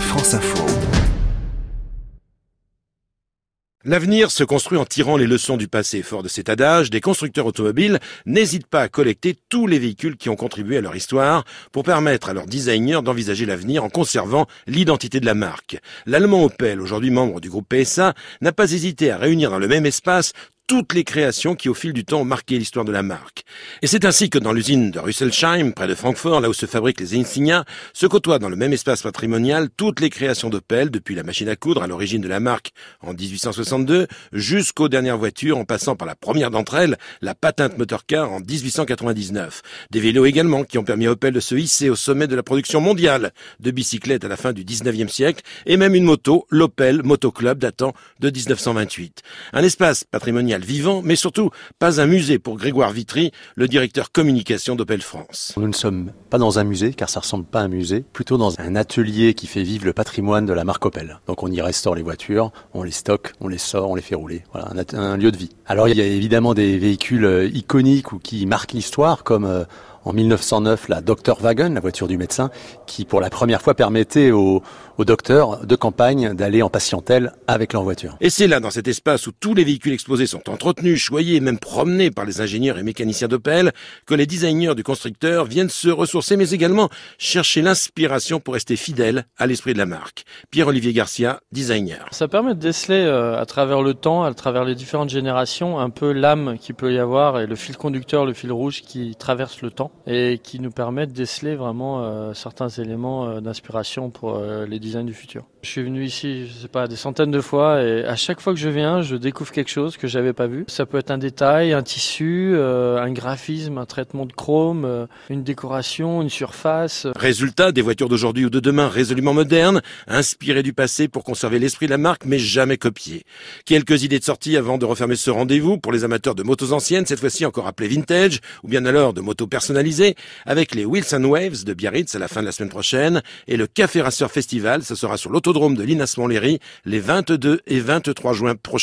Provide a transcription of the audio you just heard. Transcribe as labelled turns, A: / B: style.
A: France Info.
B: L'avenir se construit en tirant les leçons du passé. Fort de cet adage, des constructeurs automobiles n'hésitent pas à collecter tous les véhicules qui ont contribué à leur histoire pour permettre à leurs designers d'envisager l'avenir en conservant l'identité de la marque. L'allemand Opel, aujourd'hui membre du groupe PSA, n'a pas hésité à réunir dans le même espace toutes les créations qui au fil du temps ont marqué l'histoire de la marque. Et c'est ainsi que dans l'usine de Rüsselsheim, près de Francfort, là où se fabriquent les insignia, se côtoient dans le même espace patrimonial toutes les créations d'Opel, depuis la machine à coudre à l'origine de la marque en 1862, jusqu'aux dernières voitures en passant par la première d'entre elles, la patente motorcar en 1899. Des vélos également qui ont permis à Opel de se hisser au sommet de la production mondiale de bicyclettes à la fin du 19e siècle, et même une moto, l'Opel Moto Club datant de 1928. Un espace patrimonial vivant, mais surtout pas un musée pour Grégoire Vitry, le directeur communication d'Opel France.
C: Nous ne sommes pas dans un musée, car ça ressemble pas à un musée, plutôt dans un atelier qui fait vivre le patrimoine de la marque Opel. Donc on y restaure les voitures, on les stocke, on les sort, on les fait rouler. Voilà, un, un lieu de vie. Alors il y a évidemment des véhicules euh, iconiques ou qui marquent l'histoire, comme euh, en 1909 la Dr Wagon, la voiture du médecin, qui pour la première fois permettait aux, aux docteurs de campagne d'aller en patientèle avec leur voiture.
B: Et c'est là, dans cet espace où tous les véhicules exposés sont entretenus, choyés et même promenés par les ingénieurs et mécaniciens d'Opel, que les designers du constructeur viennent se ressourcer, mais également chercher l'inspiration pour rester fidèles à l'esprit de la marque. Pierre-Olivier Garcia, designer.
D: Ça permet de déceler euh, à travers le temps, à travers les différentes générations, un peu l'âme qu'il peut y avoir et le fil conducteur, le fil rouge qui traverse le temps et qui nous permet de déceler vraiment euh, certains éléments euh, d'inspiration pour euh, les designs du futur. Je suis venu ici, je sais pas, des centaines de fois et à chaque fois que je viens, je découvre quelque chose que j'avais pas vu. Ça peut être un détail, un tissu, un graphisme, un traitement de chrome, une décoration, une surface.
B: Résultat, des voitures d'aujourd'hui ou de demain résolument modernes, inspirées du passé pour conserver l'esprit de la marque mais jamais copiées. Quelques idées de sortie avant de refermer ce rendez-vous pour les amateurs de motos anciennes, cette fois-ci encore appelées vintage ou bien alors de motos personnalisées avec les and Waves de Biarritz à la fin de la semaine prochaine et le Café Racer Festival, ce sera sur l'autodrome de Linas Montlhéry les 22 et 23 juin prochains.